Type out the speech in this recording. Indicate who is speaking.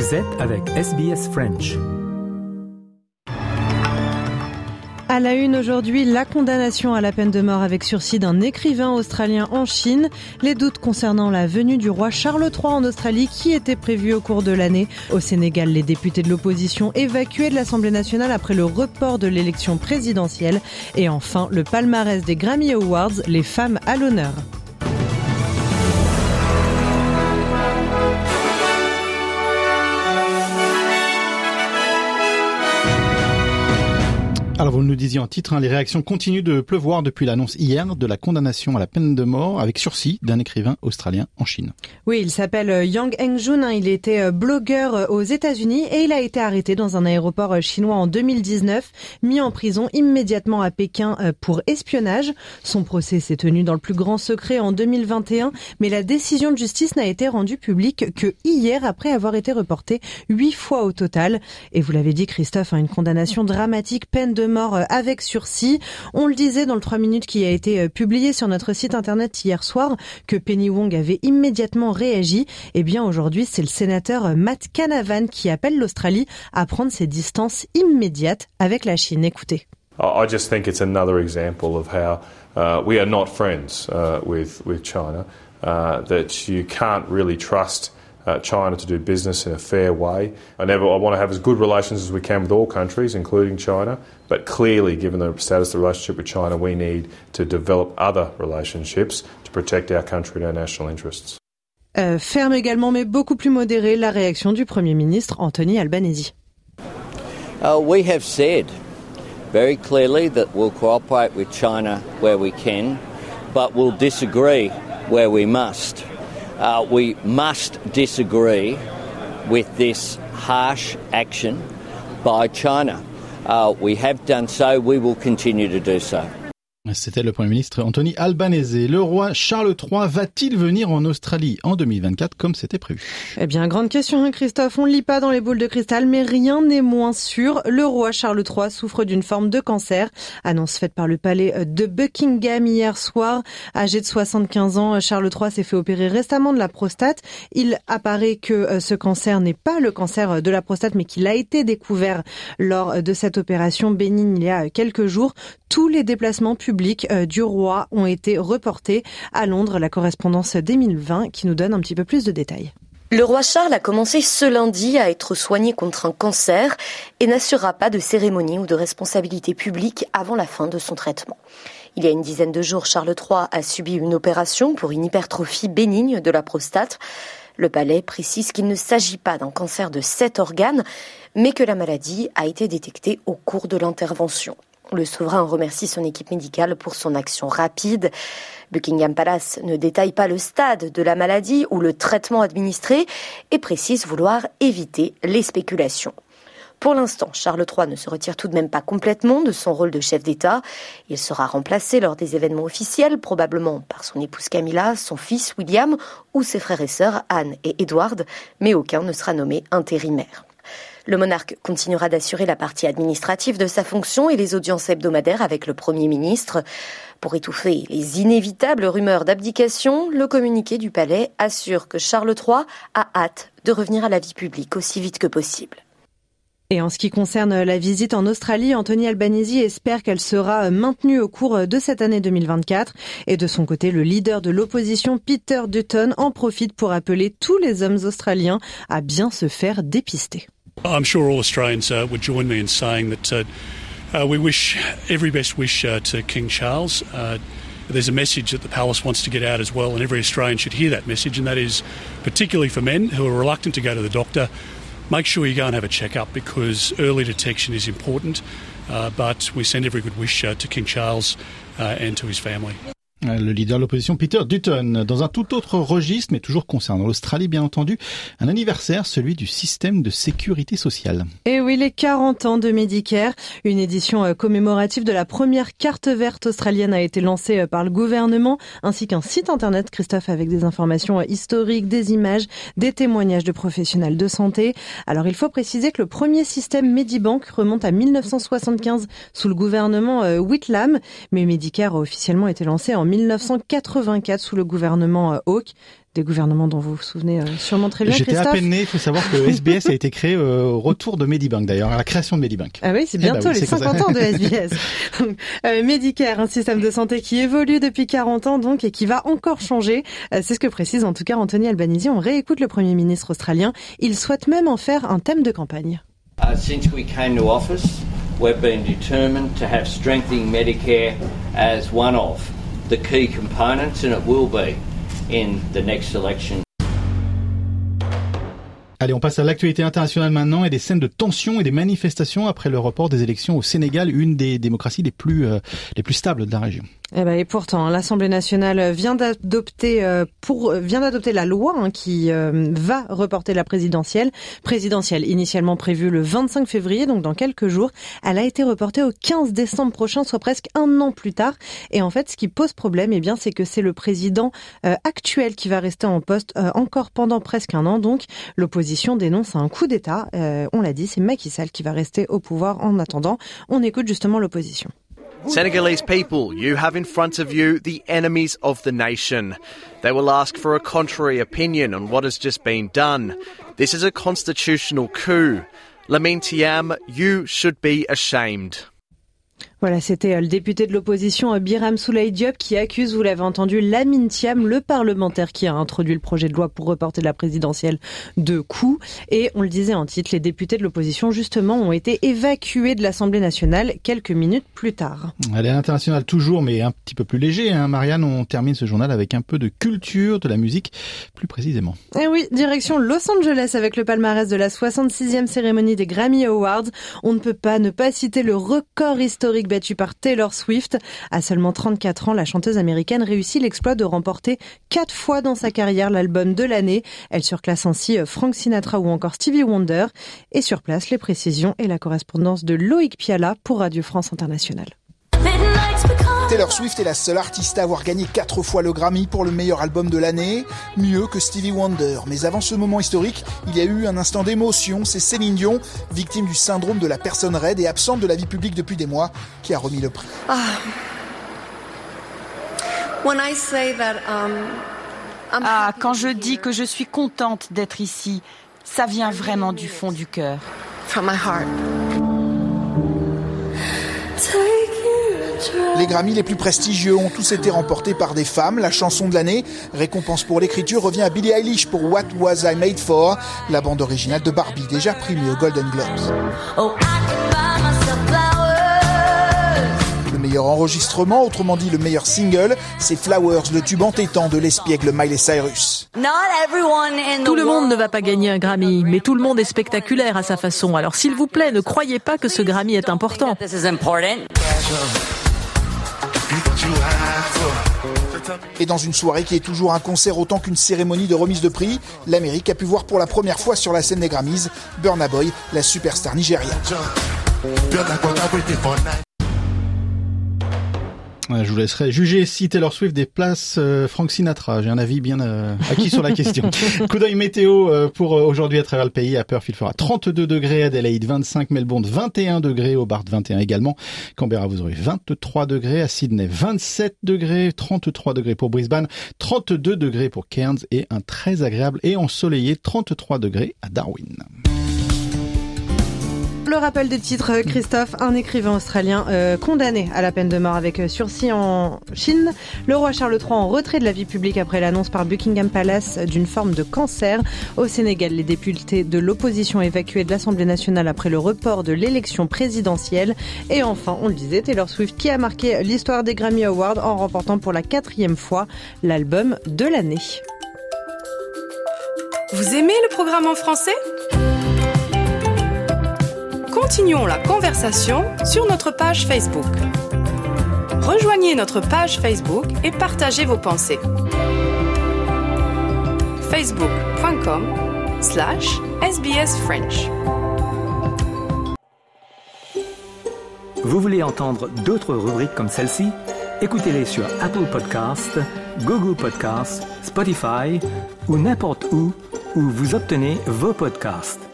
Speaker 1: Vous avec SBS French.
Speaker 2: À la une aujourd'hui, la condamnation à la peine de mort avec sursis d'un écrivain australien en Chine, les doutes concernant la venue du roi Charles III en Australie qui était prévu au cours de l'année. Au Sénégal, les députés de l'opposition évacués de l'Assemblée nationale après le report de l'élection présidentielle. Et enfin, le palmarès des Grammy Awards, les femmes à l'honneur.
Speaker 3: Alors vous nous disiez en titre, hein, les réactions continuent de pleuvoir depuis l'annonce hier de la condamnation à la peine de mort avec sursis d'un écrivain australien en Chine.
Speaker 2: Oui, il s'appelle euh, Yang Hengjun, hein, il était euh, blogueur euh, aux États-Unis et il a été arrêté dans un aéroport chinois en 2019, mis en prison immédiatement à Pékin pour espionnage. Son procès s'est tenu dans le plus grand secret en 2021, mais la décision de justice n'a été rendue publique que hier après avoir été reportée huit fois au total. Et vous l'avez dit Christophe, hein, une condamnation dramatique, peine de mort euh, avec sursis. On le disait dans le 3 minutes qui a été euh, publié sur notre site internet hier soir que Penny Wong avait immédiatement réagi. Eh bien aujourd'hui, c'est le sénateur euh, Matt Canavan qui appelle l'Australie à prendre ses distances immédiates avec la Chine. Écoutez.
Speaker 4: I just think it's another example of how uh, we are not friends uh, with with China. Uh, that you can't really trust uh, China to do business in a fair way. I never, I want to have as good relations as we can with all countries, including China. But clearly, given the status of the relationship with China, we need to develop other relationships to protect our country and our national interests.
Speaker 2: Euh, ferme également, mais beaucoup plus modérée, la réaction du Premier ministre Anthony Albanese.
Speaker 5: Uh, we have said very clearly that we'll cooperate with China where we can, but we'll disagree where we must. Uh, we must disagree with this harsh action by China. Uh, we have done so, we will continue to do so.
Speaker 3: C'était le Premier ministre Anthony Albanese. Le roi Charles III va-t-il venir en Australie en 2024 comme c'était prévu?
Speaker 2: Eh bien, grande question, hein, Christophe. On ne lit pas dans les boules de cristal, mais rien n'est moins sûr. Le roi Charles III souffre d'une forme de cancer. Annonce faite par le palais de Buckingham hier soir. Âgé de 75 ans, Charles III s'est fait opérer récemment de la prostate. Il apparaît que euh, ce cancer n'est pas le cancer de la prostate, mais qu'il a été découvert lors de cette opération bénigne il y a quelques jours. Tous les déplacements euh, du roi ont été reportés à Londres. La correspondance 2020 qui nous donne un petit peu plus de détails.
Speaker 6: Le roi Charles a commencé ce lundi à être soigné contre un cancer et n'assurera pas de cérémonie ou de responsabilité publique avant la fin de son traitement. Il y a une dizaine de jours, Charles III a subi une opération pour une hypertrophie bénigne de la prostate. Le palais précise qu'il ne s'agit pas d'un cancer de cet organe, mais que la maladie a été détectée au cours de l'intervention. Le souverain remercie son équipe médicale pour son action rapide. Buckingham Palace ne détaille pas le stade de la maladie ou le traitement administré et précise vouloir éviter les spéculations. Pour l'instant, Charles III ne se retire tout de même pas complètement de son rôle de chef d'État. Il sera remplacé lors des événements officiels, probablement par son épouse Camilla, son fils William ou ses frères et sœurs Anne et Edward, mais aucun ne sera nommé intérimaire. Le monarque continuera d'assurer la partie administrative de sa fonction et les audiences hebdomadaires avec le Premier ministre. Pour étouffer les inévitables rumeurs d'abdication, le communiqué du palais assure que Charles III a hâte de revenir à la vie publique aussi vite que possible.
Speaker 2: Et en ce qui concerne la visite en Australie, Anthony Albanese espère qu'elle sera maintenue au cours de cette année 2024. Et de son côté, le leader de l'opposition, Peter Dutton, en profite pour appeler tous les hommes australiens à bien se faire dépister.
Speaker 7: I'm sure all Australians uh, would join me in saying that uh, uh, we wish every best wish uh, to King Charles. Uh, there's a message that the palace wants to get out as well, and every Australian should hear that message, and that is particularly for men who are reluctant to go to the doctor. Make sure you go and have a checkup because early detection is important. Uh, but we send every good wish to King Charles and to his family.
Speaker 3: Le leader de l'opposition Peter Dutton, dans un tout autre registre, mais toujours concernant l'Australie bien entendu, un anniversaire, celui du système de sécurité sociale.
Speaker 2: Et oui, les 40 ans de Medicare, une édition euh, commémorative de la première carte verte australienne a été lancée euh, par le gouvernement, ainsi qu'un site internet, Christophe, avec des informations euh, historiques, des images, des témoignages de professionnels de santé. Alors il faut préciser que le premier système Medibank remonte à 1975 sous le gouvernement Whitlam, mais Medicare a officiellement été lancé en 1984 sous le gouvernement Hawke des gouvernements dont vous vous souvenez sûrement très bien.
Speaker 3: J'étais à peine né, il faut savoir que SBS a été créé au retour de Medibank d'ailleurs, à la création de Medibank.
Speaker 2: Ah oui, c'est bientôt eh ben les 50 ans de SBS. Medicare, un système de santé qui évolue depuis 40 ans donc et qui va encore changer. C'est ce que précise en tout cas Anthony Albanese. On réécoute le Premier ministre australien. Il souhaite même en faire un thème de campagne.
Speaker 5: Uh, since we came to office, we've been determined to have strengthening Medicare as one of the key components, and it will be in the next election.
Speaker 3: Allez, on passe à l'actualité internationale maintenant et des scènes de tension et des manifestations après le report des élections au Sénégal, une des démocraties les plus, euh, les plus stables de la région.
Speaker 2: Eh ben, et pourtant, l'Assemblée nationale vient d'adopter euh, pour vient d'adopter la loi hein, qui euh, va reporter la présidentielle. Présidentielle initialement prévue le 25 février, donc dans quelques jours, elle a été reportée au 15 décembre prochain, soit presque un an plus tard. Et en fait, ce qui pose problème, eh bien, c'est que c'est le président euh, actuel qui va rester en poste encore pendant presque un an. Donc, l'opposition dénonce un coup d'État. on l'a dit, c'est Macky Sall qui va rester au pouvoir en attendant. On écoute justement l'opposition.
Speaker 8: Senegalese people, you have in front of you the enemies of the nation. They will ask for a contrary opinion on what has just been done. This is a constitutional coup. Lamine Tiam, you should be ashamed.
Speaker 2: Voilà, c'était euh, le député de l'opposition euh, Biram Souley Diop qui accuse, vous l'avez entendu, Lamine Thiam, le parlementaire qui a introduit le projet de loi pour reporter la présidentielle de coups. Et on le disait en titre, les députés de l'opposition justement ont été évacués de l'Assemblée nationale quelques minutes plus tard.
Speaker 3: Allez, à l'international toujours, mais un petit peu plus léger. Hein. Marianne, on termine ce journal avec un peu de culture, de la musique, plus précisément.
Speaker 2: Eh oui, direction Los Angeles avec le palmarès de la 66e cérémonie des Grammy Awards. On ne peut pas ne pas citer le record historique battue par Taylor Swift. À seulement 34 ans, la chanteuse américaine réussit l'exploit de remporter quatre fois dans sa carrière l'album de l'année. Elle surclasse ainsi euh, Frank Sinatra ou encore Stevie Wonder. Et sur place, les précisions et la correspondance de Loïc Piala pour Radio France Internationale.
Speaker 9: Taylor Swift est la seule artiste à avoir gagné quatre fois le Grammy pour le meilleur album de l'année, mieux que Stevie Wonder. Mais avant ce moment historique, il y a eu un instant d'émotion. C'est Céline Dion, victime du syndrome de la personne raide et absente de la vie publique depuis des mois, qui a remis le prix. Ah.
Speaker 10: Um, ah, quand je dis que je suis contente d'être ici, ça vient vraiment du fond du cœur. From my heart.
Speaker 9: Les Grammys les plus prestigieux ont tous été remportés par des femmes. La chanson de l'année, récompense pour l'écriture, revient à Billie Eilish pour What Was I Made For, la bande originale de Barbie, déjà primée aux Golden Globes. Oh, le meilleur enregistrement, autrement dit le meilleur single, c'est Flowers, le tube entêtant de l'espiègle Miley Cyrus.
Speaker 11: Tout le monde ne va pas gagner un Grammy, mais tout le monde est spectaculaire à sa façon. Alors s'il vous plaît, ne croyez pas que ce Grammy est important.
Speaker 9: Et dans une soirée qui est toujours un concert autant qu'une cérémonie de remise de prix, l'Amérique a pu voir pour la première fois sur la scène des Grammys Burna Boy, la superstar
Speaker 3: Je vous laisserai juger si Taylor Swift déplace euh, Frank Sinatra. J'ai un avis bien euh, acquis sur la question. Coup d'œil météo euh, pour aujourd'hui à travers le pays. À Perth, il fera 32 degrés, Adelaide 25, Melbourne 21 degrés, Hobart 21 également. Canberra, vous aurez 23 degrés, à Sydney 27 degrés, 33 degrés pour Brisbane, 32 degrés pour Cairns et un très agréable et ensoleillé 33 degrés à Darwin.
Speaker 2: Le rappel des titres, Christophe, un écrivain australien euh, condamné à la peine de mort avec euh, sursis en Chine. Le roi Charles III en retrait de la vie publique après l'annonce par Buckingham Palace d'une forme de cancer. Au Sénégal, les députés de l'opposition évacués de l'Assemblée nationale après le report de l'élection présidentielle. Et enfin, on le disait, Taylor Swift qui a marqué l'histoire des Grammy Awards en remportant pour la quatrième fois l'album de l'année.
Speaker 12: Vous aimez le programme en français? Continuons la conversation sur notre page Facebook. Rejoignez notre page Facebook et partagez vos pensées. facebook.com slash sbsfrench
Speaker 1: Vous voulez entendre d'autres rubriques comme celle-ci? Écoutez-les sur Apple Podcasts, Google Podcasts, Spotify ou n'importe où où vous obtenez vos podcasts.